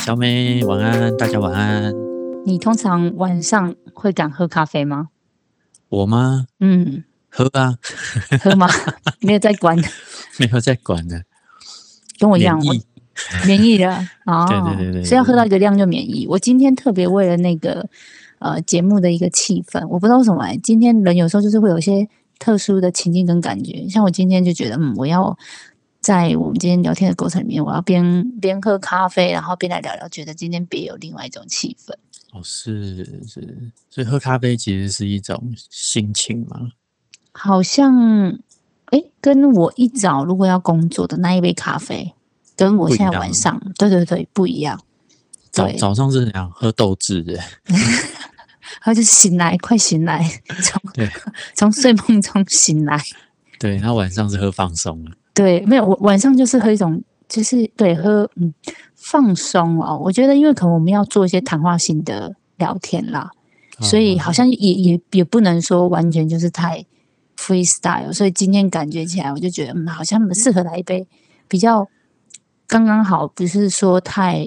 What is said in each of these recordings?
小美晚安，大家晚安。你通常晚上会敢喝咖啡吗？我吗？嗯，喝啊，喝吗？没有在管，没有在管的。跟我一样，我免疫免疫的 哦，对对对对对所以要喝到一个量就免疫。我今天特别为了那个呃节目的一个气氛，我不知道为什么、欸，今天人有时候就是会有一些特殊的情境跟感觉。像我今天就觉得，嗯，我要在我们今天聊天的过程里面，我要边边喝咖啡，然后边来聊聊，觉得今天别有另外一种气氛。哦，是是，所以喝咖啡其实是一种心情嘛。好像，诶，跟我一早如果要工作的那一杯咖啡，跟我现在晚上，对对对，不一样。早早上是想喝豆汁的，他就醒来，快醒来，从从睡梦中醒来。对，然后晚上是喝放松了。对，没有，我晚上就是喝一种，就是对喝嗯放松哦。我觉得，因为可能我们要做一些谈话性的聊天啦，所以好像也也也不能说完全就是太 freestyle。所以今天感觉起来，我就觉得嗯，好像适合来一杯比较刚刚好，不是说太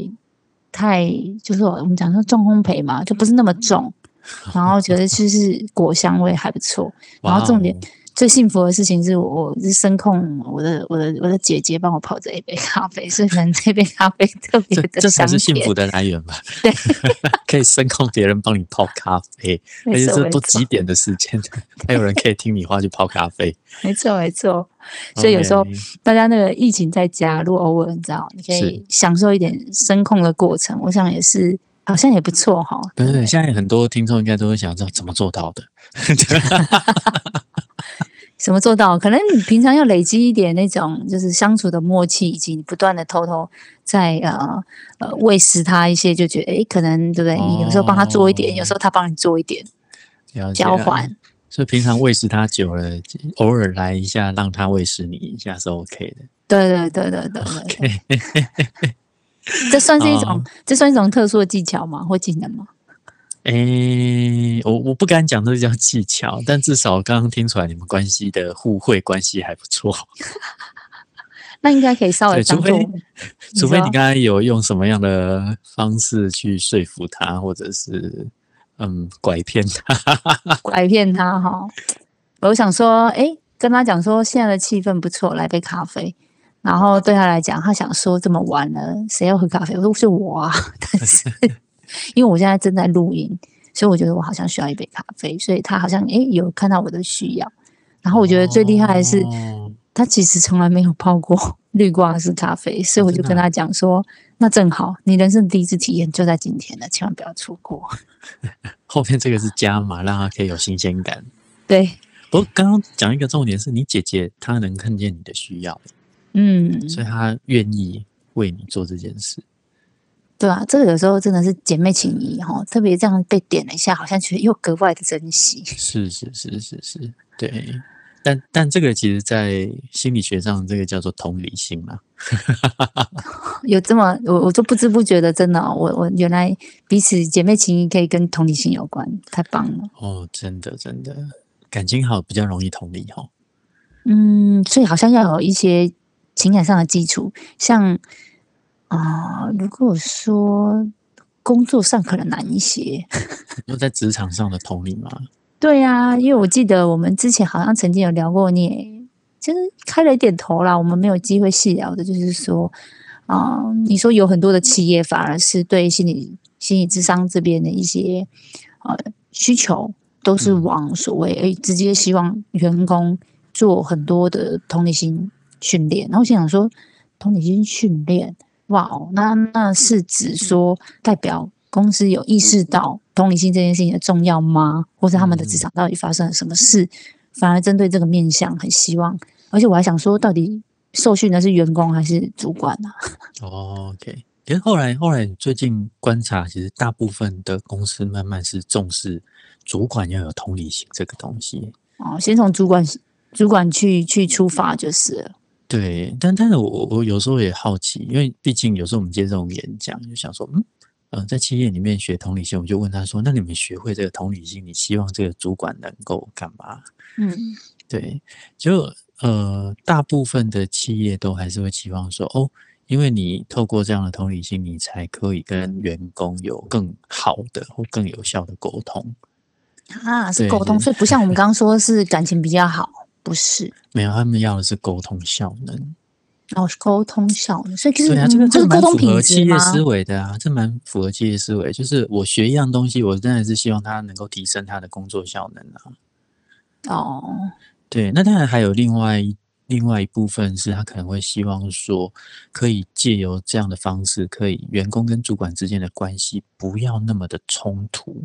太就是我们讲说重烘焙嘛，就不是那么重，然后觉得就是果香味还不错，然后重点。哦最幸福的事情是我我是声控我的我的我的姐姐帮我泡这一杯咖啡，所以可能这杯咖啡特别这的香这才是幸。福的来源吧？对，可以声控别人帮你泡咖啡，而且这错没错不几点的时间，还有人可以听你话去泡咖啡。没错没错。所以有时候大家那个疫情在家，如果偶尔你知道，你可以享受一点声控的过程，我想也是好像也不错哈。对对，现在很多听众应该都会想知道怎么做到的。怎么做到？可能你平常要累积一点那种就是相处的默契，以及你不断的偷偷在呃呃喂食他一些，就觉得诶，可能对不对？你有时候帮他做一点，哦有时候他帮你做一点，交换。所以平常喂食它久了，偶尔来一下，让它喂食你一下是 OK 的。对对对对对对对，这算是一种、哦这算一种特殊的技巧吗？或技能吗？诶，我我不敢讲这叫技巧，但至少刚刚听出来你们关系的互惠关系还不错。那应该可以稍微，除当做非，除非你刚才有用什么样的方式去说服他，或者是嗯拐骗他。拐骗他哈。我想说，诶，跟他讲说现在的气氛不错，来杯咖啡。然后对他来讲，他想说这么晚了，谁要喝咖啡？我说是我啊，但是因为我现在正在录音，所以我觉得我好像需要一杯咖啡，所以他好像诶有看到我的需要。然后我觉得最厉害的是，哦他其实从来没有泡过 绿挂式咖啡，所以我就跟他讲说，那正好，你人生第一次体验就在今天了，千万不要错过。后面这个是加码，让他可以有新鲜感。对，不过刚刚讲一个重点是你姐姐她能看见你的需要，嗯，所以她愿意为你做这件事。对啊，这个有时候真的是姐妹情谊哈，特别这样被点了一下，好像觉得又格外的珍惜。是是是是是，对。但但这个其实，在心理学上，这个叫做同理心嘛。有这么我我就不知不觉的，真的哦、我我原来彼此姐妹情谊可以跟同理心有关，太棒了。哦，真的真的，感情好比较容易同理哦。嗯，所以好像要有一些情感上的基础，像啊、如果说工作上可能难一些。就在职场上的同理嘛。对呀、因为我记得我们之前好像曾经有聊过，你也就是开了一点头啦。我们没有机会细聊的，就是说，啊、你说有很多的企业反而是对心理心理智商这边的一些呃需求，都是往所谓诶直接希望员工做很多的同理心训练。然后我心想说，同理心训练，哇哦，那那是指说代表公司有意识到同理心这件事情的重要吗？或是他们的职场到底发生了什么事？反而针对这个面向，很希望，而且我还想说，到底受训的是员工还是主管呢、哦 OK，可是后来后来最近观察，其实大部分的公司慢慢是重视主管要有同理心这个东西。哦，先从主管主管去去出发就是了。对，但但是我我有时候也好奇，因为毕竟有时候我们接这种演讲，就想说，嗯，呃，在企业里面学同理心，我就问他说，那你们学会这个同理心，你希望这个主管能够干嘛？嗯 对，就呃，大部分的企业都还是会期望说，哦，因为你透过这样的同理心，你才可以跟员工有更好的或更有效的沟通。啊，是沟通，所以不像我们刚刚说是感情比较好，不是？没有，他们要的是沟通效能。哦，沟通效能，所以其实对啊，这个蛮符合？企业思维的啊，这蛮符合企业思维。就是我学一样东西，我真的是希望它能够提升它的工作效能啊。哦，对，那当然还有另外一另外一部分是他可能会希望说，可以借由这样的方式，可以员工跟主管之间的关系不要那么的冲突，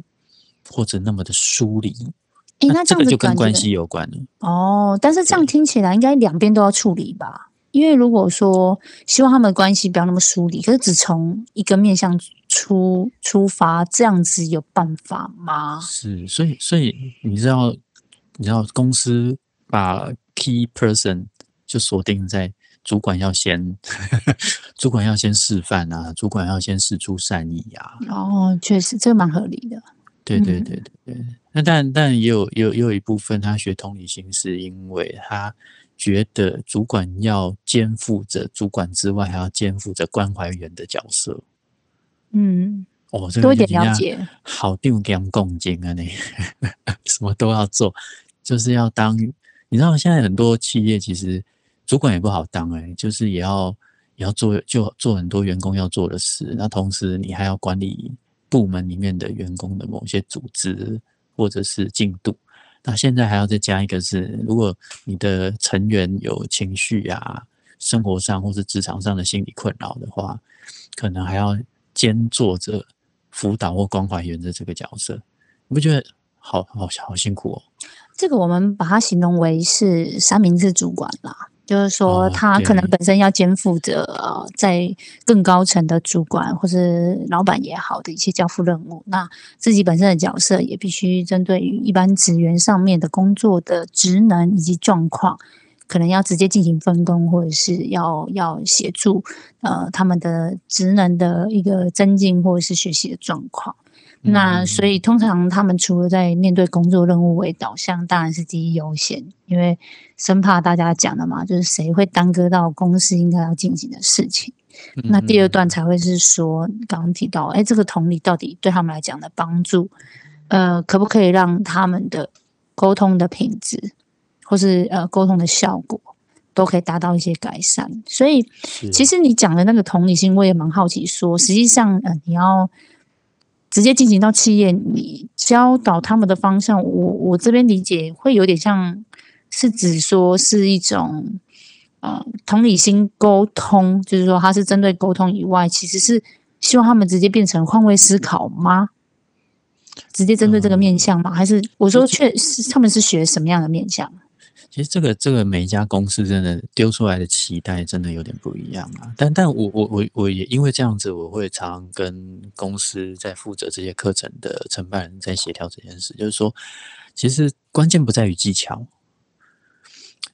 或者那么的疏离。诶，那这样子这个就跟关系有关了。哦，但是这样听起来应该两边都要处理吧？因为如果说希望他们的关系不要那么疏离，可是只从一个面向出出发，这样子有办法吗？是，所以所以你知道，你知道公司把 key person 就锁定在主管要先，主管要先示范啊，主管要先示出善意啊。哦，确实这个蛮合理的。对对嗯对对对。那但但也有也有也有一部分他学同理心，是因为他觉得主管要肩负着主管之外，还要肩负着关怀员的角色。嗯，哦，这多一点了解。好定跟共进啊，你 什么都要做，就是要当。你知道现在很多企业其实主管也不好当哎、就是也要也要做就做很多员工要做的事，那同时你还要管理部门里面的员工的某些组织或者是进度。那现在还要再加一个是，如果你的成员有情绪啊、生活上或是职场上的心理困扰的话，可能还要兼做着辅导或关怀员的这个角色，你不觉得好好好辛苦哦？这个我们把它形容为是三明治主管啦，就是说哦他可能本身要肩负着呃在更高层的主管或是老板也好的一些交付任务，那自己本身的角色也必须针对于一般职员上面的工作的职能以及状况。可能要直接进行分工，或者是要要协助呃他们的职能的一个增进或者是学习的状况。那所以通常他们除了在面对工作任务为导向，当然是第一优先，因为生怕大家讲的嘛，就是谁会耽搁到公司应该要进行的事情。那第二段才会是说，刚刚提到，哎，这个同理到底对他们来讲的帮助，呃，可不可以让他们的沟通的品质，或是呃沟通的效果，都可以达到一些改善。所以，其实你讲的那个同理心，我也蛮好奇说，实际上，呃，你要直接进行到企业，你教导他们的方向，我我这边理解会有点像是指说是一种呃同理心沟通，就是说它是针对沟通以外，其实是希望他们直接变成换位思考吗？直接针对这个面向吗？还是我说确是他们是学什么样的面向？其实这个这个每一家公司真的丢出来的期待真的有点不一样啊。但但我我我我也因为这样子，我会常跟公司在负责这些课程的承办人在协调这件事，就是说，其实关键不在于技巧。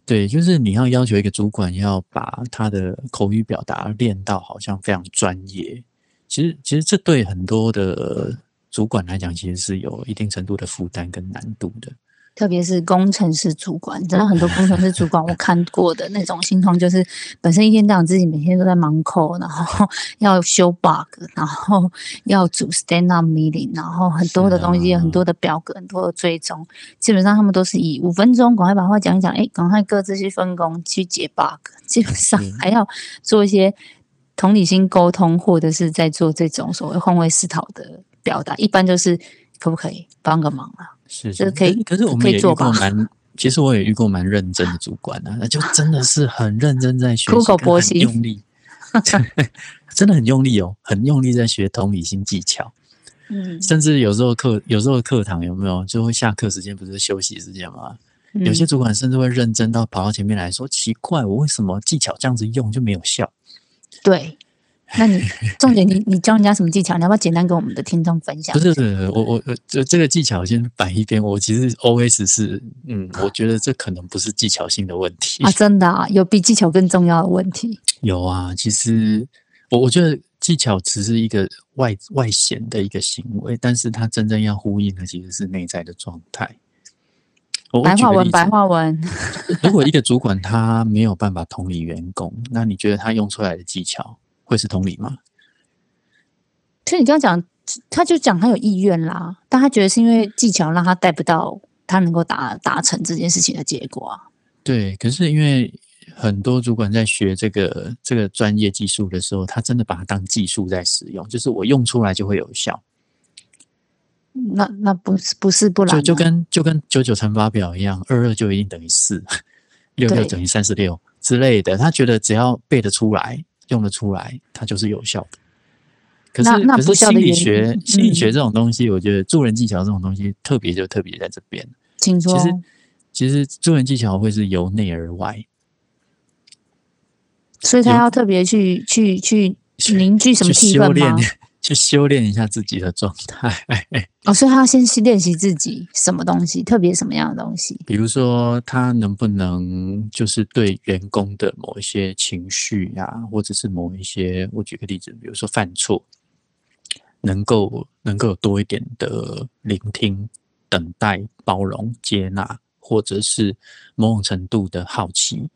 对，就是你要要求一个主管要把他的口语表达练到好像非常专业，其实其实这对很多的主管来讲，其实是有一定程度的负担跟难度的。特别是工程师主管，真的很多工程师主管我看过的那种心痛，就是本身一天到晚自己每天都在忙扣，然后 要修 bug，然后要组 stand up meeting，然后很多的东西，啊很多的表格，很多的追踪，基本上他们都是以五分钟赶快把话讲一讲，哎，赶快各自去分工去解 bug，基本上是还要做一些同理心沟通，或者是在做这种所谓换位思考的表达，一般就是可不可以帮个忙啊？是是。这可以可是我们也遇过 蛮，其实我也遇过蛮认真的主管啊，那就真的是很认真在学习，苦口婆跟很心用力，真的很用力哦，很用力在学同理心技巧，嗯，甚至有时候课有时候课堂有没有就会下课时间不是休息时间吗？有些。嗯主管甚至会认真到跑到前面来说：“奇怪，我为什么技巧这样子用就没有效？”对，那你重点你你教人家什么技巧？你要不要简单跟我们的听众分享不？是，不是我我我这这个技巧先摆一边。我其实 OS 是，嗯，我觉得这可能不是技巧性的问题。啊，真的啊，有比技巧更重要的问题。有啊，其实我我觉得技巧只是一个外外显的一个行为，但是它真正要呼应的其实是内在的状态。我白话文，白话文。如果一个主管他没有办法同理员工，那你觉得他用出来的技巧会是同理吗？所以你刚刚讲，他就讲他有意愿啦，但他觉得是因为技巧让他带不到他能够达达成这件事情的结果啊。对，可是因为很多主管在学这个这个专业技术的时候，他真的把它当技术在使用，就是我用出来就会有效，那那不是不是不然就就跟就跟九九乘法表一样，二二就一定等于四，六六等于三十六之类的。他觉得只要背得出来、用得出来，它就是有效的。可是那那可是心理不效的原学因心理学嗯这种东西，我觉得助人技巧这种东西特别就特别在这边。请说其。实其实助人技巧会是由内而外，所以他要特别去去去凝聚什么去气氛吗？，去修炼一下自己的状态。哦，所以他要先去练习自己什么东西，特别什么样的东西。比如说，他能不能就是对员工的某一些情绪呀、或者是某一些，我举个例子，比如说犯错，能够能够有多一点的聆听、等待、包容、接纳，或者是某种程度的好奇，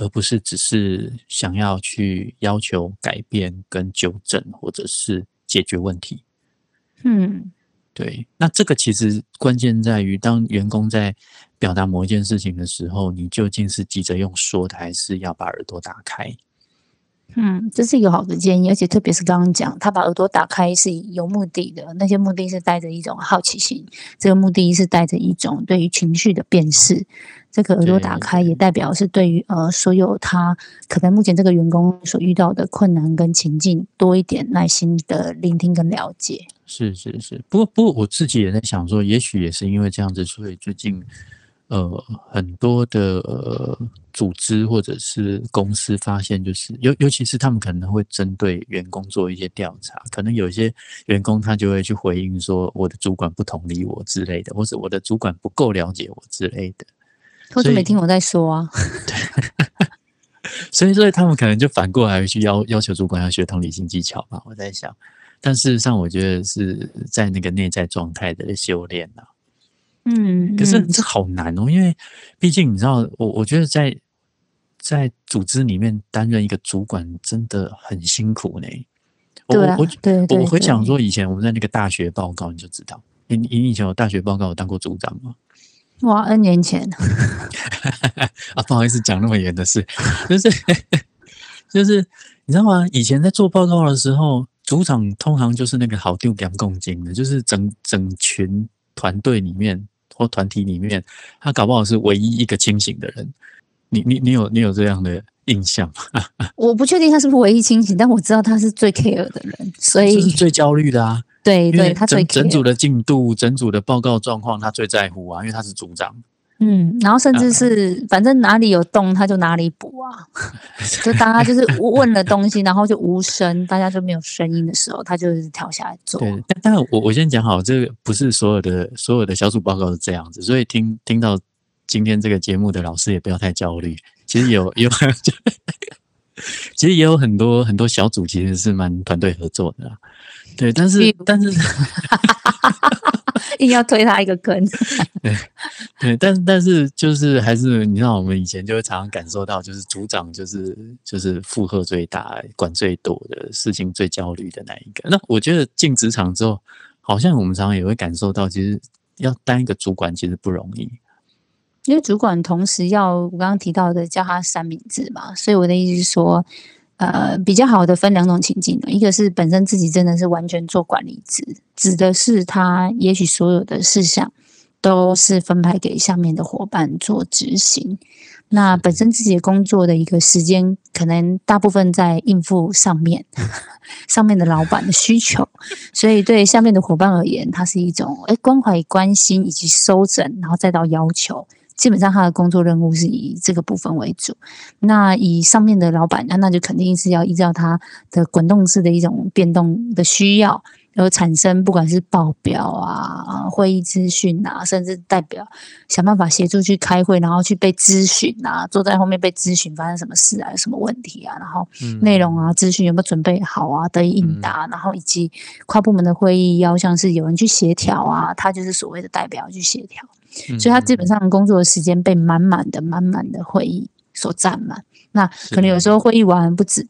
而不是只是想要去要求改变、跟纠正，或者是解决问题。嗯，对，那这个其实关键在于，当员工在表达某一件事情的时候，你究竟是急着用说的，还是要把耳朵打开？嗯，这是一个好的建议，而且特别是刚刚讲，他把耳朵打开是有目的的，那些目的是带着一种好奇心，这个目的是带着一种对于情绪的辨识。这个耳朵打开也代表是对于呃所有他可能目前这个员工所遇到的困难跟情境多一点耐心的聆听跟了解。是是是，不过不过我自己也在想说，也许也是因为这样子，所以最近呃很多的呃组织或者是公司发现，就是尤尤其是他们可能会针对员工做一些调查，可能有一些员工他就会去回应说，我的主管不同理我之类的，或者我的主管不够了解我之类的。或者没听我在说啊，所以，所以他们可能就反过来去要要求主管要学同理心技巧吧。我在想，但事实上，我觉得是在那个内在状态的修炼啊。嗯，嗯可是这好难哦，因为毕竟你知道，我我觉得在在组织里面担任一个主管真的很辛苦呢。我啊我我回想说，以前我们在那个大学报告，你就知道，你你以前有大学报告有当过组长吗？哇，N 年前，啊，不好意思讲那么远的事，就是就是你知道吗？以前在做报告的时候，组长通常就是那个好丢两公斤的，就是整整群团队里面或团体里面，他搞不好是唯一一个清醒的人。你你你有你有这样的印象吗？我不确定他是不是唯一清醒，但我知道他是最 care 的人，所以就是最焦虑的啊，对对，他最整整组。的进度、整组的报告状况，他最在乎啊，因为他是组长。嗯，然后甚啊至是反正哪里有洞他就哪里补啊，就大家就是问了东西，然后就无声，大家就没有声音的时候，他就是跳下来做。对，但但我我先讲好，这个不是所有的所有的小组报告是这样子，所以听听到今天这个节目的老师也不要太焦虑。其实有有，其实也有很多很多小组其实是蛮团队合作的啦。对，但是但是 硬要推他一个坑。对，但但是就是还是你知道，我们以前就会常常感受到，就是组长就是就是负荷最大、管最多的事情最焦虑的那一个。那我觉得进职场之后，好像我们常常也会感受到，其实要当一个主管其实不容易。因为主管同时要我刚刚提到的叫他三明治嘛，所以我的意思是说，呃，比较好的分两种情境一个是本身自己真的是完全做管理职，指的是他也许所有的事项都是分派给下面的伙伴做执行。那本身自己的工作的一个时间，可能大部分在应付上面 上面的老板的需求，所以对下面的伙伴而言，它是一种诶关怀、关心以及收整，然后再到要求。基本上他的工作任务是以这个部分为主。那以上面的老板，那那就肯定是要依照他的滚动式的一种变动的需要，而产生不管是报表啊、会议资讯啊，甚至代表想办法协助去开会，然后去被咨询啊，坐在后面被咨询发生什么事啊、有什么问题啊，然后嗯内容啊、资讯有没有准备好啊，得以应答，然后以及跨部门的会议要像是有人去协调啊，他就是所谓的代表去协调。所以他基本上工作的时间被满满的、满满的会议所占满。那可能有时候会议完不止，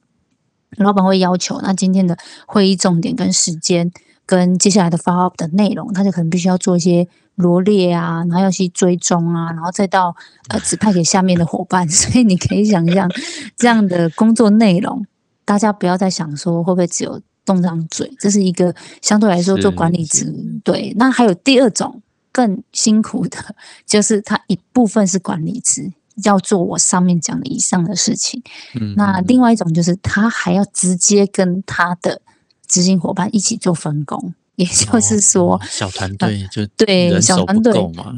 老板会要求，那今天的会议重点跟时间跟接下来的 follow up 的内容，他就可能必须要做一些罗列啊，然后要去追踪啊，然后再到呃指派给下面的伙伴。所以你可以想象这样的工作内容，大家不要再想说会不会只有动张嘴，这是一个相对来说做管理职对。那还有第二种更辛苦的，就是他一部分是管理职。要做我上面讲的以上的事情，嗯，那另外一种就是他还要直接跟他的执行伙伴一起做分工，也就是说小团队就对小团队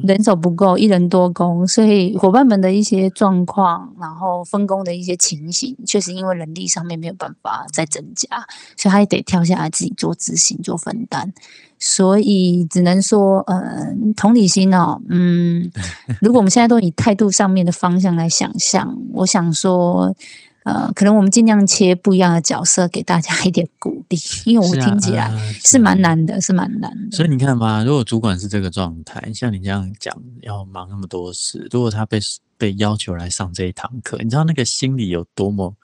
人手不够，一人多工，所以伙伴们的一些状况，然后分工的一些情形，确实因为人力上面没有办法再增加，所以他也得跳下来自己做执行做分担。所以只能说，呃，同理心哦，嗯，如果我们现在都以态度上面的方向来想象，我想说，呃，可能我们尽量切不一样的角色，给大家 一点鼓励，因为我听起来是蛮难的，是蛮难的。所以你看嘛，如果主管是这个状态，像你这样讲，要忙那么多事，如果他被被要求来上这一堂课，你知道那个心里有多么？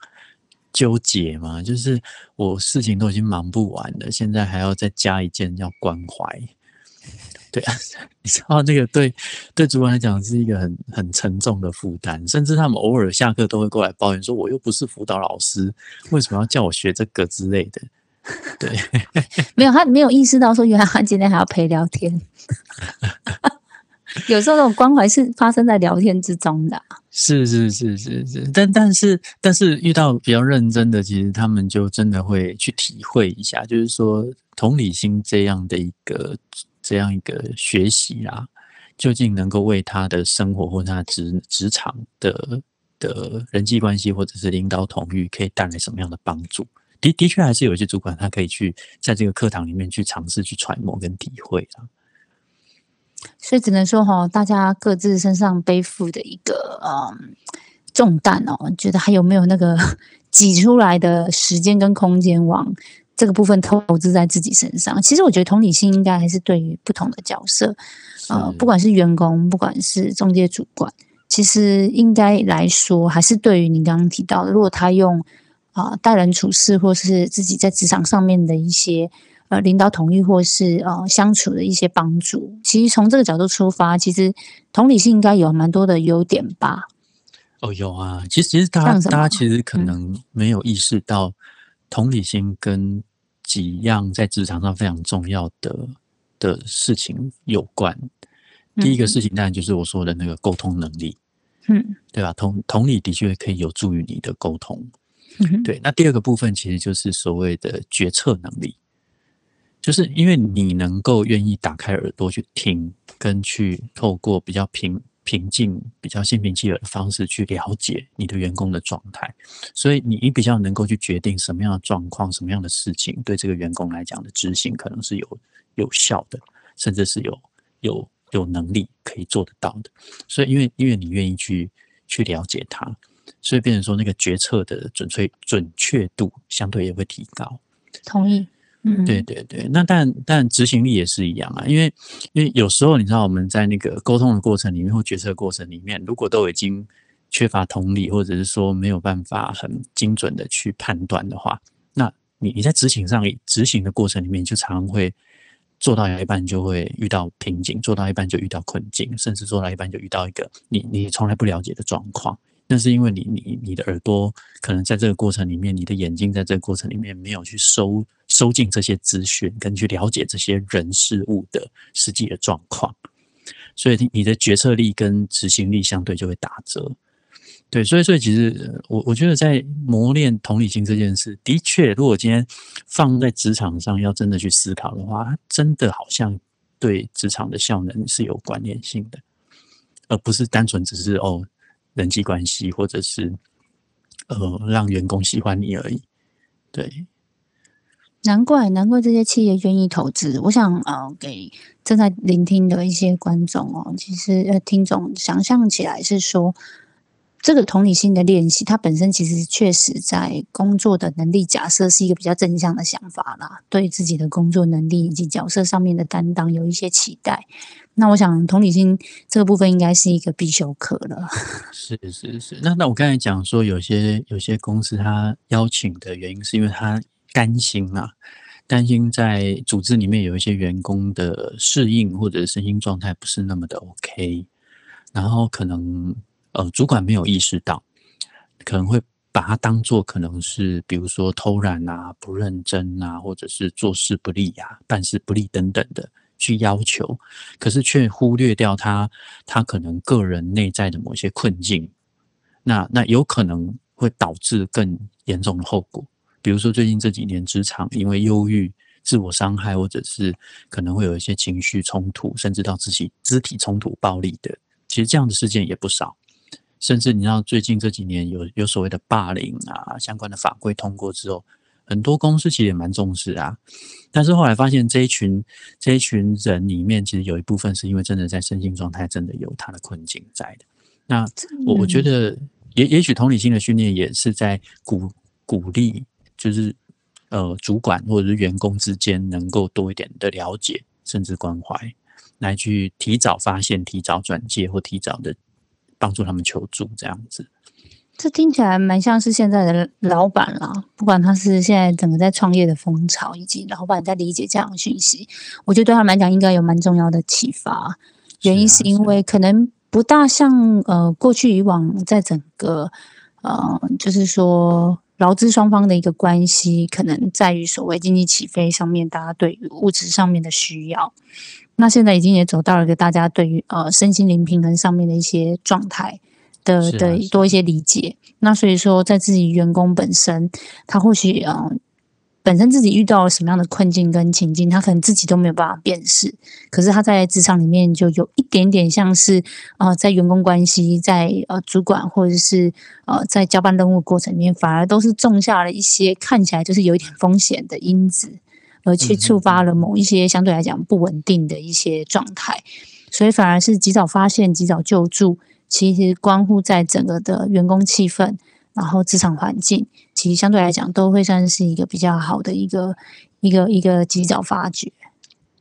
纠结吗，就是我事情都已经忙不完了，现在还要再加一件要关怀。对啊，你知道那个对对主管来讲是一个很很沉重的负担，甚至他们偶尔下课都会过来抱怨说：“我又不是辅导老师，为什么要叫我学这个之类的？” 对，没有他没有意识到说，原来他今天还要陪聊天。有时候那种关怀是发生在聊天之中的，是是是是是，但但是但是遇到比较认真的，其实他们就真的会去体会一下，就是说同理心这样的一个这样一个学习啦，究竟能够为他的生活或他职职场的的人际关系或者是领导统御可以带来什么样的帮助？的的确还是有一些主管他可以去在这个课堂里面去尝试去揣摩跟体会啊。所以只能说哈，大家各自身上背负的一个嗯重担哦，觉得还有没有那个 挤出来的时间跟空间往这个部分投资在自己身上？其实我觉得同理心应该还是对于不同的角色，呃，不管是员工，不管是中介主管，其实应该来说，还是对于您刚刚提到的，如果他用啊待人处事，或是自己在职场上面的一些。呃，领导统一或是呃相处的一些帮助，其实从这个角度出发，其实同理心应该有蛮多的优点吧。哦，有啊，其实其实大家大家其实可能没有意识到，同理心跟几样在职场上非常重要的的事情有关。第一个事情当然就是我说的那个沟通能力，嗯，对吧？同同理的确可以有助于你的沟通，对。那第二个部分其实就是所谓的决策能力。就是因为你能够愿意打开耳朵去听，跟去透过比较平平静、比较心平气和的方式去了解你的员工的状态，所以你你比较能够去决定什么样的状况、什么样的事情对这个员工来讲的执行可能是有有效的，甚至是有有有能力可以做得到的。所以因为因为你愿意去去了解他，所以变成说那个决策的准确准确度相对也会提高。同意。对对对，那但但执行力也是一样啊，因为因为有时候你知道我们在那个沟通的过程里面或决策过程里面，如果都已经缺乏同理，或者是说没有办法很精准的去判断的话，那你你在执行上执行的过程里面，就常常会做到一半就会遇到瓶颈，做到一半就遇到困境，甚至做到一半就遇到一个你你从来不了解的状况。那是因为你你你的耳朵可能在这个过程里面，你的眼睛在这个过程里面没有去收收进这些资讯，跟去了解这些人事物的实际的状况，所以你的决策力跟执行力相对就会打折。对，所以所以其实我我觉得在磨练同理心这件事，的确，如果今天放在职场上要真的去思考的话，真的好像对职场的效能是有关联性的，而不是单纯只是哦。人际关系，或者是呃，让员工喜欢你而已。对，难怪难怪这些企业愿意投资。我想呃，给正在聆听的一些观众哦，其实呃，听众想象起来是说，这个同理心的练习，它本身其实确实在工作的能力假设是一个比较正向的想法啦，对自己的工作能力以及角色上面的担当有一些期待。那我想同理心这个部分应该是一个必修课了。是是是，那那我刚才讲说，有些有些公司他邀请的原因是因为他担心啊，担心在组织里面有一些员工的适应或者身心状态不是那么的 OK，然后可能呃主管没有意识到，可能会把它当做可能是比如说偷懒啊、不认真啊，或者是做事不力呀、办事不力等等的。去要求，可是却忽略掉他他可能个人内在的某些困境，那那有可能会导致更严重的后果。比如说最近这几年职场因为忧郁、自我伤害，或者是可能会有一些情绪冲突，甚至到自己肢体冲突、暴力的，其实这样的事件也不少。甚至你知道最近这几年有有所谓的霸凌啊，相关的法规通过之后。很多公司其实也蛮重视啊，但是后来发现这一群这一群人里面，其实有一部分是因为真的在身心状态真的有他的困境在的。那我我觉得也也许同理心的训练也是在鼓鼓励，就是呃主管或者是员工之间能够多一点的了解，甚至关怀，来去提早发现、提早转介或提早的帮助他们求助这样子。这听起来蛮像是现在的老板啦，不管他是现在整个在创业的风潮，以及老板在理解这样的讯息，我觉得对他们来讲应该有蛮重要的启发。原因是因为可能不大像呃过去以往，在整个呃就是说劳资双方的一个关系，可能在于所谓经济起飞上面，大家对于物质上面的需要。那现在已经也走到了一个大家对于呃身心灵平衡上面的一些状态。的的多一些理解，那所以说，在自己员工本身，他或许啊，本身自己遇到了什么样的困境跟情境，他可能自己都没有办法辨识。可是他在职场里面就有一点点像是啊，在员工关系，在呃主管或者是呃在交办任务过程里面，反而都是种下了一些看起来就是有一点风险的因子，而去触发了某一些相对来讲不稳定的一些状态，所以反而是及早发现，及早救助。其实关乎在整个的员工气氛，然后职场环境，其实相对来讲都会算是一个比较好的一个一个一个及早发掘。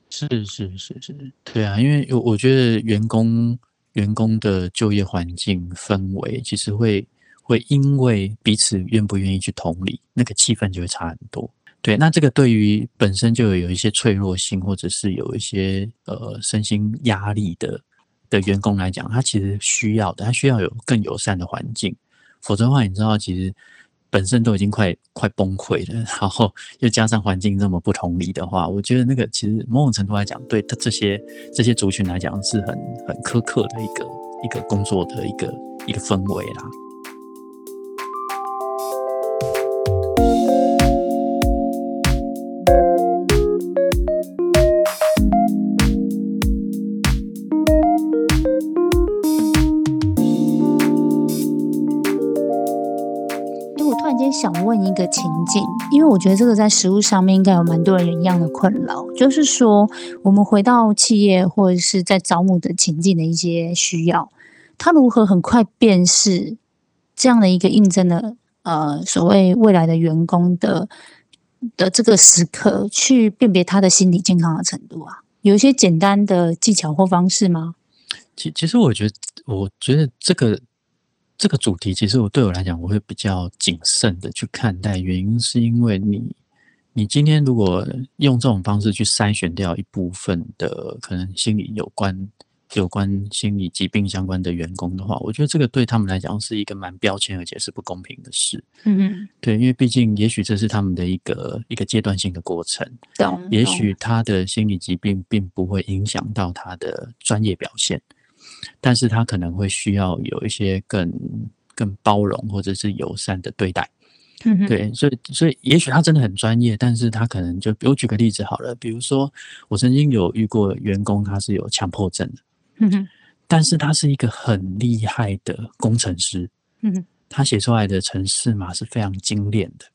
是是是是，对啊，因为我我觉得员工员工的就业环境氛围，其实会会因为彼此愿不愿意去同理，那个气氛就会差很多。对，那这个对于本身就有一些脆弱性，或者是有一些呃身心压力的。的员工来讲，他其实需要的，他需要有更友善的环境，否则的话，你知道，其实本身都已经快快崩溃了，然后又加上环境这么不同理的话，我觉得那个其实某种程度来讲，对他这些这些族群来讲是很很苛刻的一个一个工作的一个一个氛围啦。个情境，因为我觉得这个在实物上面应该有蛮多人一样的困扰，就是说我们回到企业或者是在招募的情境的一些需要，他如何很快辨识这样的一个应征的呃所谓未来的员工的的这个时刻，去辨别他的心理健康的程度啊？有一些简单的技巧或方式吗？其其实我觉得，我觉得这个。这个主题其实我对我来讲，我会比较谨慎的去看待。原因是因为你，你今天如果用这种方式去筛选掉一部分的可能心理有关、有关心理疾病相关的员工的话，我觉得这个对他们来讲是一个蛮标签，而且是不公平的事。嗯嗯，对，因为毕竟也许这是他们的一个一个阶段性的过程。懂。也许他的心理疾病并不会影响到他的专业表现。但是他可能会需要有一些更更包容或者是友善的对待，嗯对，所以所以也许他真的很专业，但是他可能就我举个例子好了，比如说我曾经有遇过员工，他是有强迫症的，嗯哼，但是他是一个很厉害的工程师，嗯哼，他写出来的程式码是非常精炼的，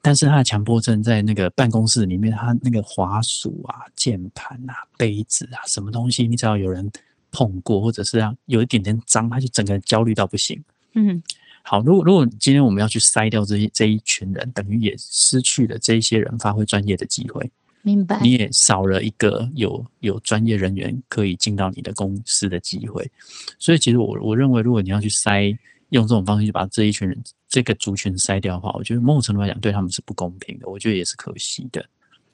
但是他的强迫症在那个办公室里面，他那个滑鼠啊、键盘啊、杯子啊，什么东西，你只要有人。碰过，或者是啊有一点点脏，他就整个人焦虑到不行。嗯好，如果如果今天我们要去筛掉这些这一群人，等于也失去了这一些人发挥专业的机会，明白。你也少了一个有有专业人员可以进到你的公司的机会。所以其实我我认为，如果你要去筛，用这种方式去把这一群人这个族群筛掉的话，我觉得某种程度来讲对他们是不公平的，我觉得也是可惜的。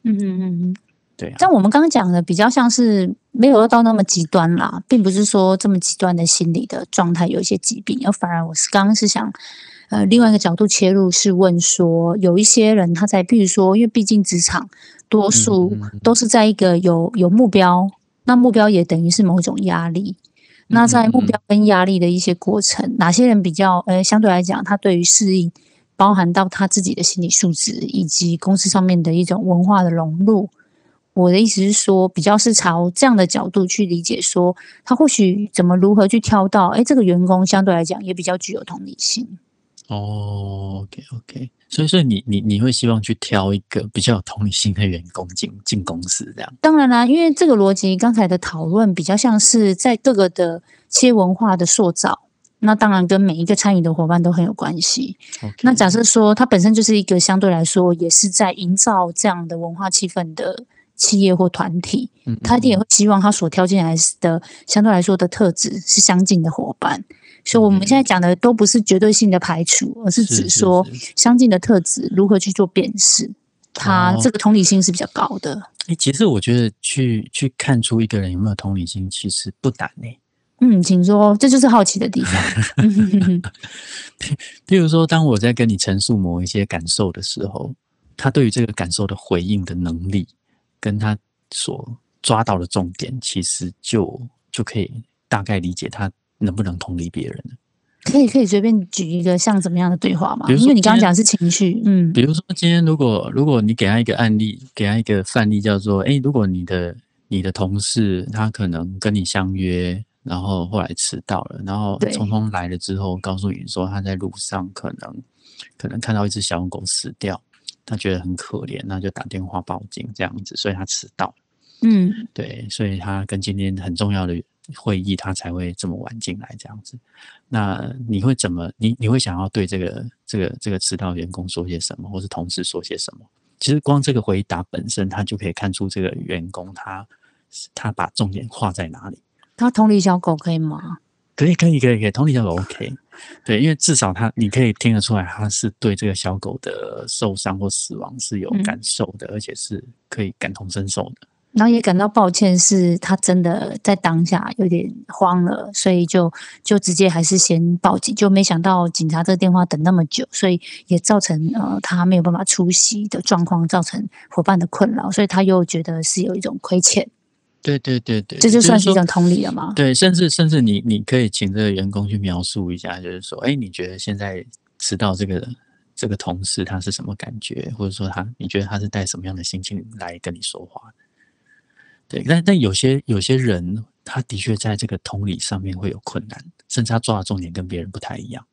嗯嗯嗯嗯。对啊，像我们刚刚讲的，比较像是没有到那么极端啦，并不是说这么极端的心理的状态有一些疾病，而反而我是刚刚是想，呃，另外一个角度切入，是问说，有一些人他在，比如说，因为毕竟职场多数都是在一个有有目标，那目标也等于是某种压力，那在目标跟压力的一些过程，哪些人比较，呃，相对来讲，他对于适应，包含到他自己的心理素质，以及公司上面的一种文化的融入。我的意思是说，比较是朝这样的角度去理解，说他或许怎么如何去挑到，哎，这个员工相对来讲也比较具有同理心。哦，OK OK，所以所以你你你会希望去挑一个比较有同理心的员工进进公司这样？当然啦，因为这个逻辑刚才的讨论比较像是在各个的企业文化的塑造，那当然跟每一个参与的伙伴都很有关系。那假设说它本身就是一个相对来说也是在营造这样的文化气氛的。企业或团体，他一定也会希望他所挑进来的相对来说的特质是相近的伙伴。所以我们现在讲的都不是绝对性的排除，而是指说相近的特质如何去做辨识，他这个同理心是比较高的。哎，其实我觉得去去看出一个人有没有同理心，其实不难呢。嗯，请说，这就是好奇的地方。譬如说，当我在跟你陈述某一些感受的时候，他对于这个感受的回应的能力。跟他所抓到的重点，其实就就可以大概理解他能不能同理别人可以可以随便举一个像怎么样的对话吗？比如说你刚刚讲是情绪，嗯，比如说今天如果如果你给他一个案例，给他一个范例，叫做哎，如果你的你的同事他可能跟你相约，然后后来迟到了，然后匆匆来了之后，告诉你说他在路上可能可能看到一只小狗死掉。他觉得很可怜，那就打电话报警这样子，所以他迟到。嗯，对，所以他跟今天很重要的会议，他才会这么晚进来这样子。那你会怎么？你你会想要对这个这个这个迟到员工说些什么，或是同事说些什么？其实光这个回答本身，他就可以看出这个员工他他把重点画在哪里。他同理小狗可以吗？可以可以可以可以，同理小狗 OK。对，因为至少他，你可以听得出来，他是对这个小狗的受伤或死亡是有感受的，而且是可以感同身受的。然后也感到抱歉，是他真的在当下有点慌了，所以就就直接还是先报警，就没想到警察这个电话等那么久，所以也造成呃他没有办法出席的状况，造成伙伴的困扰，所以他又觉得是有一种亏欠。对对对对，这就算是一种同理了吗？对，甚至甚至你你可以请这个员工去描述一下，就是说，哎，你觉得现在迟到这个这个同事他是什么感觉，或者说他你觉得他是带什么样的心情来跟你说话？对，但但有些有些人，他的确在这个同理上面会有困难，甚至他抓的重点跟别人不太一样，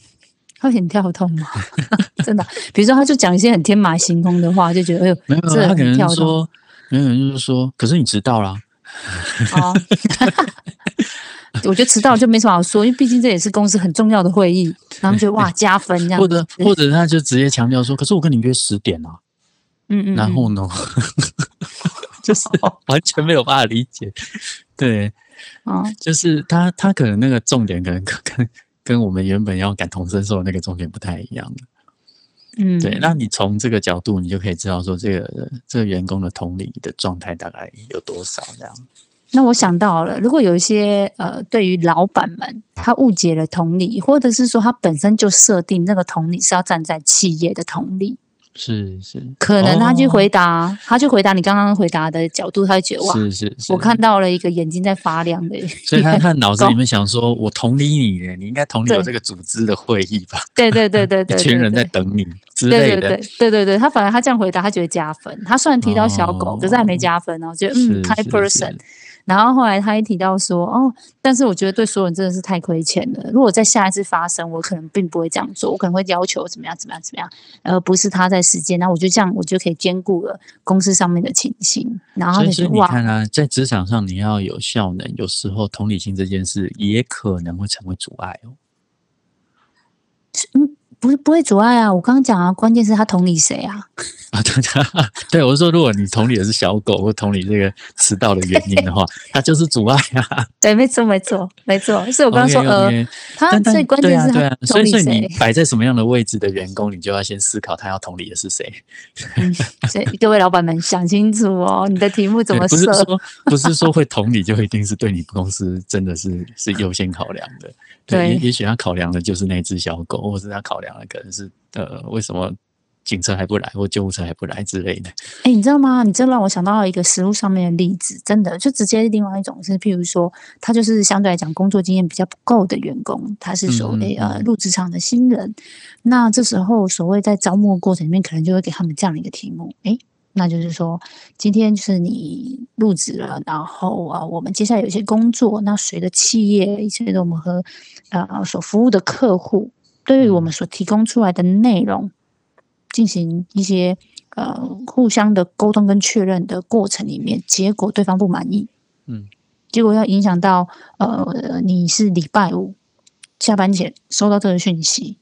他很跳痛吗？真的，比如说他就讲一些很天马行空的话，就觉得哎呦，没有，他可能说。没有人就是说，可是你迟到了。哦，我觉得迟到就没什么好说，因为毕竟这也是公司很重要的会议，然后觉得哇加分这样。或者或者他就直接强调说，可是我跟你约十点啊。嗯嗯。然后呢，就是完全没有办法理解。对，哦，就是他他可能那个重点可能跟跟我们原本要感同身受的那个重点不太一样嗯，对，那你从这个角度，你就可以知道说，这个这个员工的同理的状态大概有多少这样。那我想到了，如果有一些呃，对于老板们，他误解了同理，或者是说他本身就设定那个同理是要站在企业的同理。是是，可能他去回答，他去回答你刚刚回答的角度，他会觉得哇，是是，我看到了一个眼睛在发亮的，所以他他脑子里面想说，我同理你，你应该同理我这个组织的会议吧？对对对对对，一群人在等你之类的，对对对对对对，他反而他这样回答，他觉得加分。他虽然提到小狗，可是还没加分哦，觉得嗯，high person。然后后来他一提到说，哦，但是我觉得对所有人真的是太亏欠了。如果在下一次发生，我可能并不会这样做，我可能会要求怎么样怎么样怎么样，而不是他在时间。那我觉得这样，我就可以兼顾了公司上面的情形。然后所以你看啊，在职场上你要有效能，有时候同理心这件事也可能会成为阻碍哦。嗯，不是不会阻碍啊。我刚刚讲啊，关键是他同理谁啊？啊，对 对，我是说，如果你同理的是小狗，或同理这个迟到的原因的话，它就是阻碍啊。对，没错，没错，没错。所以我刚刚说呃，他最关键是对啊，所以所以你摆在什么样的位置的员工，你就要先思考他要同理的是谁。所以各位老板们想清楚哦，你的题目怎么设？不是说不是说会同理就一定是对你公司真的是是优先考量的。对，也许他考量的就是那只小狗，或是他考量的可能是呃，为什么？警车还不来，或救护车还不来之类的。哎，你知道吗？你这让我想到了一个实物上面的例子，真的就直接另外一种是，譬如说，他就是相对来讲工作经验比较不够的员工，他是所谓呃入职场的新人。那这时候所谓在招募过程里面，可能就会给他们这样的一个题目，哎，那就是说，今天就是你入职了，然后啊，我们接下来有一些工作，那随着企业，随着我们和呃所服务的客户，对于我们所提供出来的内容。进行一些呃互相的沟通跟确认的过程里面，结果对方不满意，嗯，结果要影响到呃你是礼拜五下班前收到这个讯息，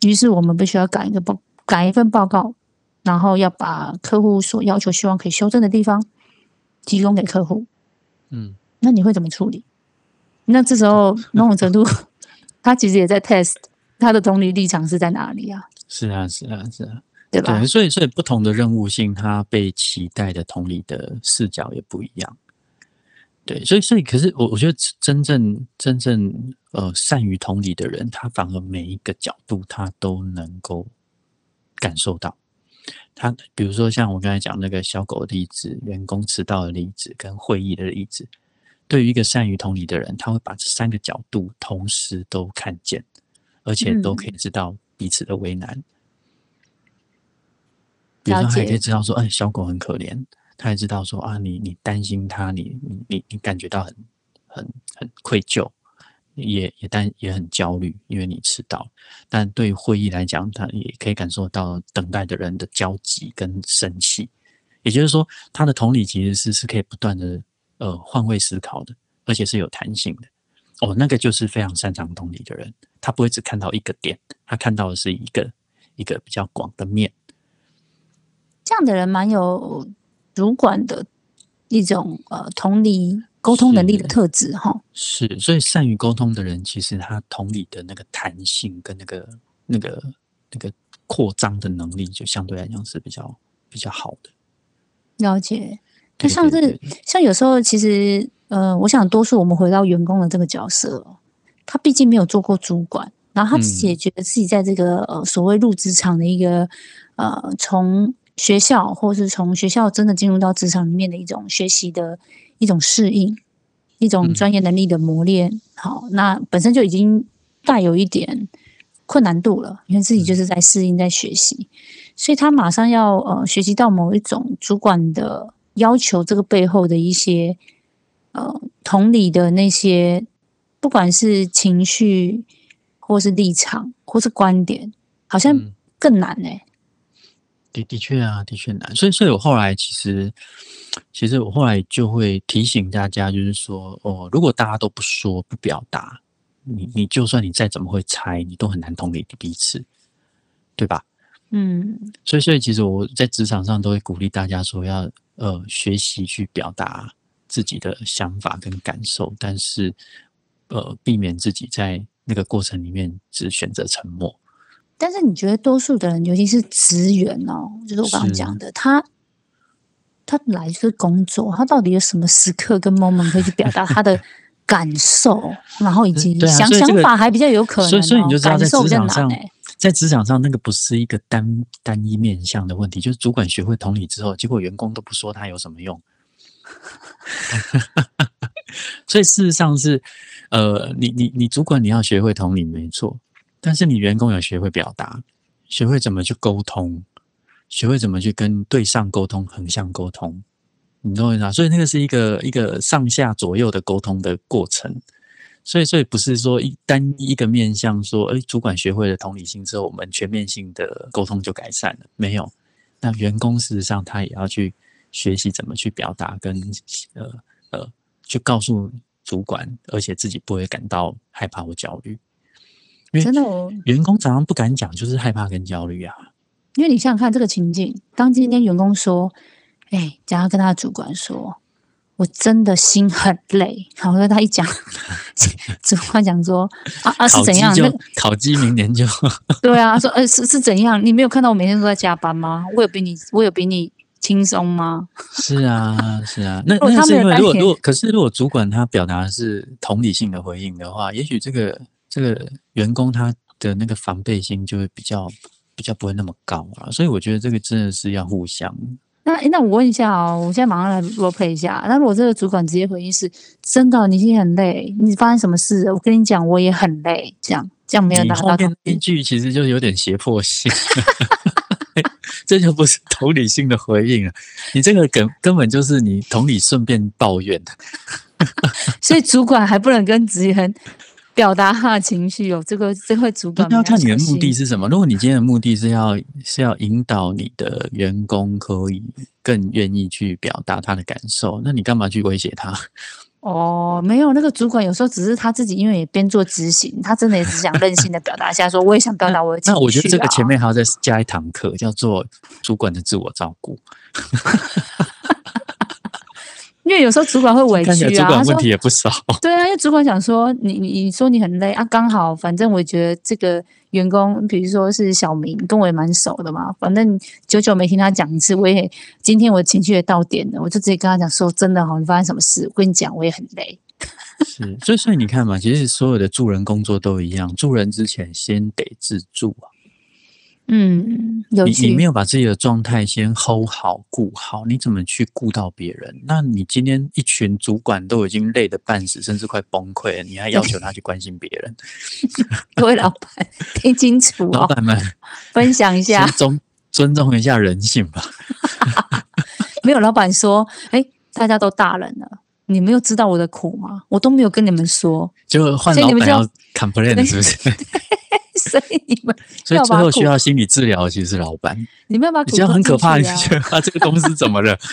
于是我们必须要改一个报改一份报告，然后要把客户所要求希望可以修正的地方提供给客户，嗯，那你会怎么处理？那这时候 某种程度，他其实也在 test 他的同理立场是在哪里啊？是啊，是啊，是啊，对吧？对，所以，所以不同的任务性，它被期待的同理的视角也不一样。对，所以，所以，可是我我觉得真正真正呃善于同理的人，他反而每一个角度他都能够感受到。他比如说像我刚才讲那个小狗的例子、员工迟到的例子跟会议的例子，对于一个善于同理的人，他会把这三个角度同时都看见，而且都可以知道。彼此的为难，比如说还可以知道说，哎，小狗很可怜，他也知道说啊，你你担心他，你你你你感觉到很很很愧疚，也也但也很焦虑，因为你迟到。但对会议来讲，他也可以感受到等待的人的焦急跟生气。也就是说，他的同理其实是是可以不断的呃换位思考的，而且是有弹性的。哦，那个就是非常擅长同理的人，他不会只看到一个点，他看到的是一个一个比较广的面。这样的人蛮有主管的一种呃同理沟通能力的特质哈。是，所以善于沟通的人，其实他同理的那个弹性跟那个那个那个扩张的能力，就相对来讲是比较比较好的。了解，就像是像有时候其实。呃，我想多数我们回到员工的这个角色，他毕竟没有做过主管，然后他自己也觉得自己在这个呃所谓入职场的一个呃从学校或是从学校真的进入到职场里面的一种学习的一种适应，一种专业能力的磨练。好，那本身就已经带有一点困难度了，因为自己就是在适应在学习，所以他马上要呃学习到某一种主管的要求，这个背后的一些。呃，同理的那些，不管是情绪，或是立场，或是观点，好像更难呢。的的确啊，的确难。所以，所以我后来其实，其实我后来就会提醒大家，就是说，哦，如果大家都不说、不表达，你你就算你再怎么会猜，你都很难同理彼此，对吧？嗯。所以，所以其实我在职场上都会鼓励大家说，要呃学习去表达。自己的想法跟感受，但是呃，避免自己在那个过程里面只选择沉默。但是你觉得多数的人，尤其是职员哦，就是我刚刚讲的，他他来就是工作，他到底有什么时刻跟 moment 可以去表达他的 感受，然后以及想想法还比较有可能。所以，所以你就知道在职场上，在职场上那个不是一个单单一面向的问题，就是主管学会同理之后，结果员工都不说他有什么用。所以事实上是，呃，你你你主管你要学会同理没错，但是你员工有学会表达，学会怎么去沟通，学会怎么去跟对上沟通、横向沟通，你懂我意思啊？所以那个是一个一个上下左右的沟通的过程。所以所以不是说一单一个面向说，哎，主管学会了同理心之后，我们全面性的沟通就改善了？没有，那员工事实上他也要去。学习怎么去表达，跟呃呃，去告诉主管，而且自己不会感到害怕或焦虑。因为真的我，员工常常不敢讲，就是害怕跟焦虑啊。因为你想想看这个情境，当今天员工说：“哎，假如跟他的主管说，我真的心很累。”然后他一讲，主管讲说：“啊啊是怎样？那就烤鸡，明年就 对啊，说呃是是怎样？你没有看到我每天都在加班吗？我有比你我有比你轻松吗？是啊，是啊。那那是因如果如果可是如果主管他表达的是同理性的回应的话，也许这个这个员工他的那个防备心就会比较比较不会那么高啊。所以我觉得这个真的是要互相。那诶那我问一下哦，我现在马上来 role play 一下。那如果这个主管直接回应是真的，你今天很累，你发生什么事？我跟你讲，我也很累，这样这样没有你达到同后面那一句其实就有点胁迫性，这就不是同理性的回应了。你这个根根本就是你同理顺便抱怨的。所以主管还不能跟职员表达他的情绪哦，这个这会主管那要看你的目的是是什么。如果你今天的目的是要是要引导你的员工可以更愿意去表达他的感受，那你干嘛去威胁他？哦，没有那个主管有时候只是他自己，因为也边做执行，他真的也只想任性的表达一下，说我也想表达我的情绪、啊。那我觉得这个前面还要再加一堂课，叫做主管的自我照顾。因为有时候主管会委屈啊，主管问题也不少。对啊，因为主管想说你你你说你很累啊，刚好反正我觉得这个员工，比如说是小明，跟我也蛮熟的嘛，反正久久没听他讲一次，我也今天我的情绪也到点了，我就直接跟他讲说，真的哈、你发生什么事？我跟你讲，我也很累。是，所以所以你看嘛，其实所有的助人工作都一样，助人之前先得自助啊。嗯，有你你没。有把自己的状态先 hold 好、顾好，你怎么去顾到别人？那你今天一群主管都已经累得半死，甚至快崩溃了，你还要求他去关心别人？各位老板，听清楚哦，老板们，分享一下先。尊尊重一下人性吧。没有老板说，哎，大家都大人了，你没有知道我的苦吗？我都没有跟你们说，就换老板要 complain 是不是？所以你们 所以最后需要心理治疗的其实是老板。你们要把苦你这样很可怕，你觉得他这个公司怎么了？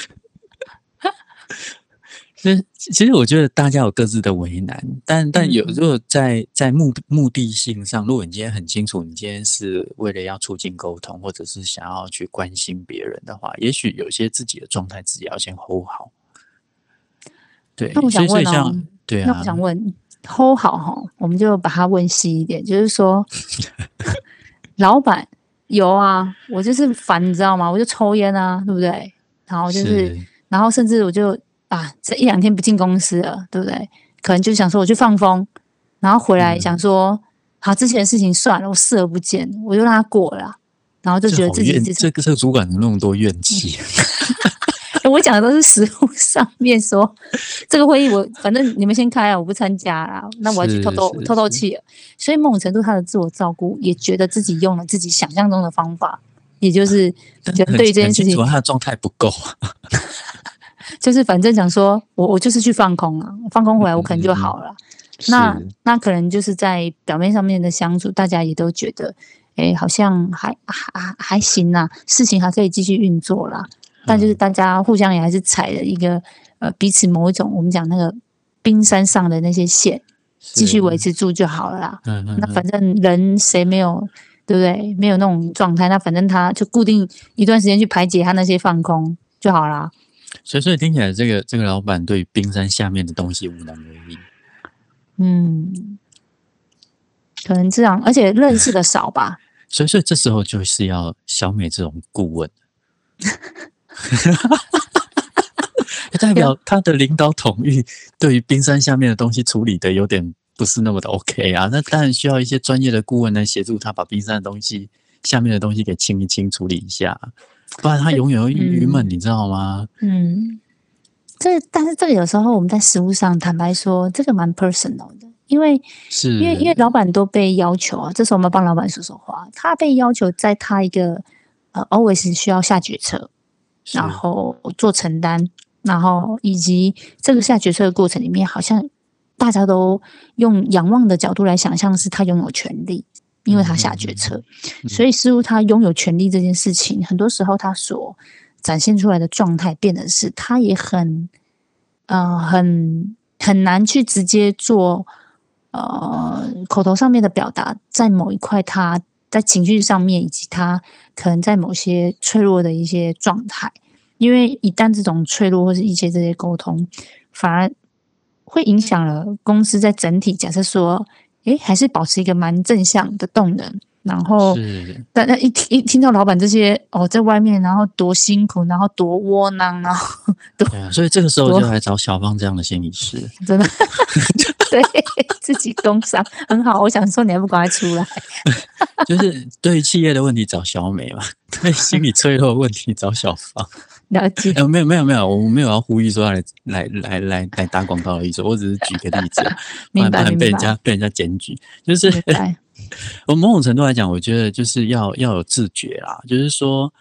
其实，其实我觉得大家有各自的为难，但但有嗯如果在在目目的性上，如果你今天很清楚，你今天是为了要促进沟通，或者是想要去关心别人的话，也许有些自己的状态自己要先 hold 好。对，那我想问哦像对那啊，我想问，hold 好哈，我们就把它问细一点，就是说，老板有啊，我就是烦，你知道吗？我就抽烟啊，对不对？然后就是，然后甚至我就啊，这一两天不进公司了，对不对？可能就想说我去放风，然后回来嗯想说，好，之前的事情算了，我视而不见，我就让它过了啊，然后就觉得自己自己这个这个主管怎么那么多怨气？欸我讲的都是实物上面说，这个会议我反正你们先开啊，我不参加啦，那我要去透透透透气了。所以某种程度他的自我照顾也觉得自己用了自己想象中的方法，也就是 就对于这件事情很清楚，他的状态不够啊。就是反正讲说我我就是去放空啊，放空回来我可能就好了。那那可能就是在表面上面的相处，大家也都觉得，哎，好像还还还行啦，事情还可以继续运作啦。但就是大家互相也还是踩了一个呃彼此某一种我们讲那个冰山上的那些线，继续维。持住就好了啦。嗯那反正人谁没有对不对？没有那种状态，那反正他就固定一段时间去排解他那些放空就好啦。所以，所以听起来，这个这个老板对冰山下面的东西无能为力。嗯，可能这样，而且认识的少吧。所以，所以这时候就是要消灭这种顾问，代表他的领导统御对于冰山下面的东西处理的有点不是那么的 OK 啊。那当然需要一些专业的顾问来协助他把冰山的东西下面的东西给清一清、处理一下，不然他永远会郁郁闷，你知道吗？嗯，这但是这个有时候我们在实务上，坦白说，这个蛮 personal 的，因为是，因为因为老板都被要求啊，这时候我们要帮老板说说话，他被要求在他一个呃 always 需要下决策，是然后做承担，然后以及这个下决策的过程里面，好像大家都用仰望的角度来想象，是他拥有权利，因为他下决策，所以似乎他拥有权利这件事情，很多时候他所展现出来的状态，变得是他也很呃很很难去直接做呃口头上面的表达，在某一块他在情绪上面，以及他可能在某些脆弱的一些状态，因为一旦这种脆弱或是一些这些沟通，反而会影响了公司在整体。假设说，诶，还是保持一个蛮正向的动能。然后，但那一听一听到老板这些哦，在外面然后多辛苦，然后多窝囊，然后 多，所以这个时候就来找小芳这样的心理师，真的，对自己工伤很好。我想说，你还不赶快出来？就是对企业的问题找小美嘛，对心理脆弱的问题找小芳。了解？没有没有没有，我没有要呼吁说来来来来来打广告的意思，我只是举个例子，明白明白。被人家被人家检举，就是。我某种程度来讲，我觉得就是要要有自觉啦。就是说，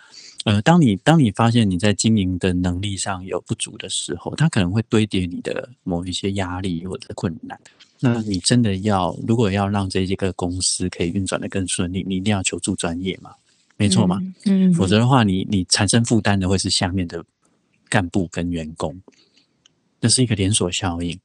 呃，当你当你发现你在经营的能力上有不足的时候，它可能会堆叠你的某一些压力或者困难。那你真的要，如果要让这一个公司可以运转的更顺利，你一定要求助专业嘛，没错嘛。嗯。否则的话，你你产生负担的会是下面的干部跟员工，那是一个连锁效应。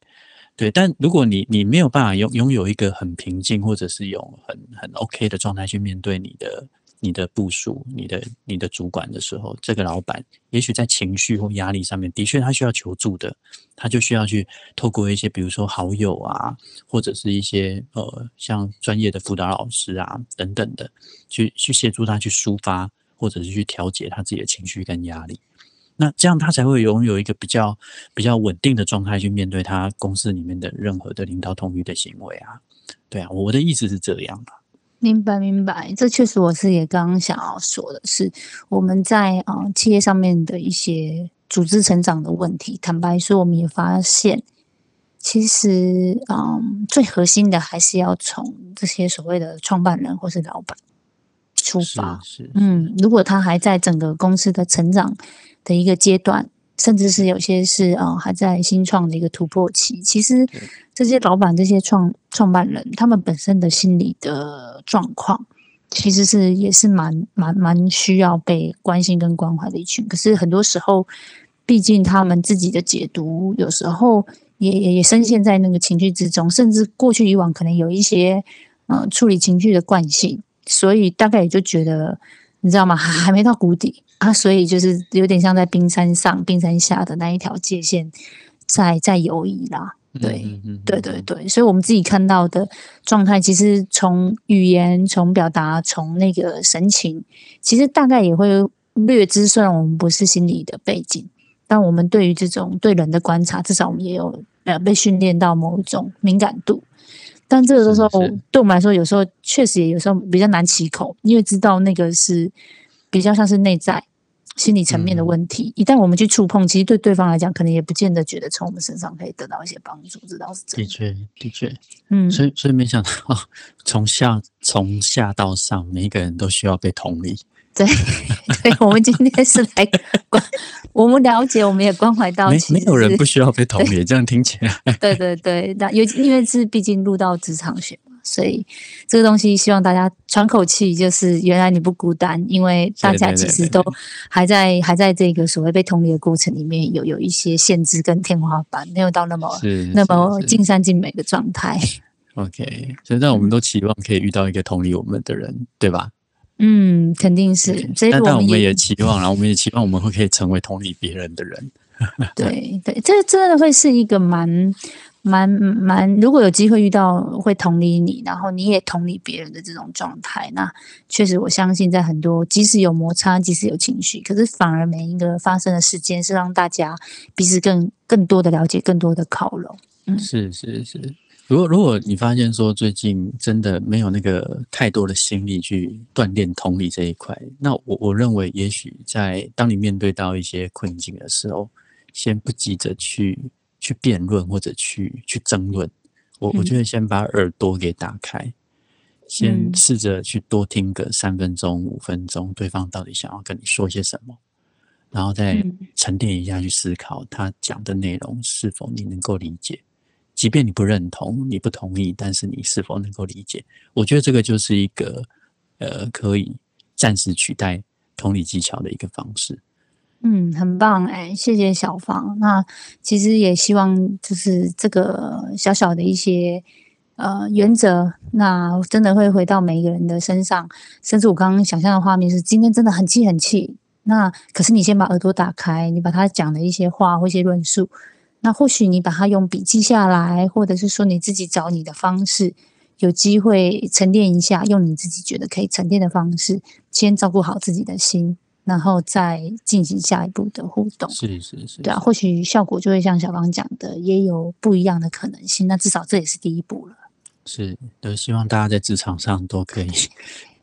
对，但如果你你没有办法拥拥有一个很平静，或者是有很很 OK 的状态去面对你的你的部署、你的你的主管的时候，这个老板也许在情绪或压力上面，的确他需要求助的，他就需要去透过一些比如说好友啊，或者是一些呃像专业的辅导老师啊等等的，去去协助他去抒发，或者是去调节他自己的情绪跟压力。那这样他才会拥有一个比较比较稳定的状态去面对他公司里面的任何的领导统御的行为啊，对啊，我的意思是这样的。明白明白，这确实我是也刚刚想要说的是，我们在啊企业上面的一些组织成长的问题。坦白说，我们也发现，其实嗯最核心的还是要从这些所谓的创办人或是老板出发。是嗯，如果他还在整个公司的成长。的一个阶段，甚至是有些是啊还在新创的一个突破期。其实这些老板、这些创创办人，他们本身的心理的状况，其实是也是蛮蛮蛮需要被关心跟关怀的一群。可是很多时候，毕竟他们自己的解读，有时候也也也深陷在那个情绪之中，甚至过去以往可能有一些嗯处理情绪的惯性，所以大概也就觉得，你知道吗？还 还没到谷底。啊，所以就是有点像在冰山上、冰山下的那一条界限，在在游移啦。对，对对对，所以我们自己看到的状态，其实从语言、从表达、从那个神情，其实大概也会略知。虽然我们不是心理的背景，但我们对于这种对人的观察，至少我们也有呃被训练到某种敏感度。但这个时候对我们来说，有时候确实也有时候比较难启口，因为知道那个是。比较像是内在心理层面的问题，一旦我们去触碰，其实对对方来讲，可能也不见得觉得从我们身上可以得到一些帮助，这倒是真的。的确，的确，嗯，所以 所以没想到，从下从下到上，每一个人都需要被同理。对，对，我们今天是来关，我们了解，我们也关怀到，没没有人不需要被同理，这样听起来。对对对，那有因为是毕竟入到职场学。所以这个东西希望大家喘口气，就是原来你不孤单，因为大家其实都还在还在这个所谓被同理的过程里面，有有一些限制跟天花板，没有到那么那么尽善尽美的状态。OK，所以那我们都期望可以遇到一个同理我们的人，对吧？嗯，肯定是。但但我们也期望，然后我们也期望我们会可以成为同理别人的人。对对，这真的会是一个蛮。蛮蛮，如果有机会遇到会同理你，然后你也同理别人的这种状态，那确实我相信，在很多即使有摩擦，即使有情绪，可是反而每一个发生的事件是让大家彼此更更多的了解，更多的靠拢。嗯，是是是。如果如果你发现说最近真的没有那个太多的心力去锻炼同理这一块，那我我认为也许在当你面对到一些困境的时候，先不急着去。去辩论或者去去争论，我我觉得先把耳朵给打开，先试着去多听个三分钟、五分钟，对方到底想要跟你说些什么，然后再沉淀一下去思考他讲的内容是否你能够理解，即便你不认同、你不同意，但是你是否能够理解？我觉得这个就是一个呃，可以暂时取代同理技巧的一个方式。嗯，很棒哎，谢谢小芳。那其实也希望就是这个小小的一些呃原则，那真的会回到每一个人的身上。甚至我刚刚想象的画面是，今天真的很气很气，那可是你先把耳朵打开，你把他讲的一些话或一些论述，那或许你把它用笔记下来，或者是说你自己找你的方式，有机会沉淀一下，用你自己觉得可以沉淀的方式，先照顾好自己的心。然后再进行下一步的互动，是是是，对啊，或许效果就会像小刚讲的，也有不一样的可能性。那至少这也是第一步了。是，都希望大家在职场上都可以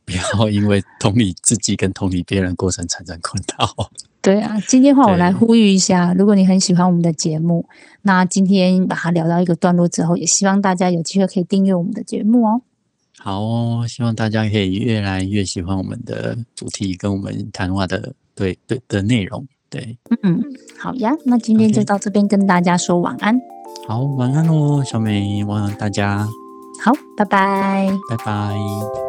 不要因为同理自己跟同理别人过程产生困扰。对啊，今天话我来呼吁一下，如果你很喜欢我们的节目，那今天把它聊到一个段落之后，也希望大家有机会可以订阅我们的节目哦。好哦，希望大家可以越来越喜欢我们的主题跟我们谈话的对对的内容。对，嗯，好呀，那今天就到这边跟大家说晚安。好，晚安喽，小美，晚安大家。好，拜拜，拜拜。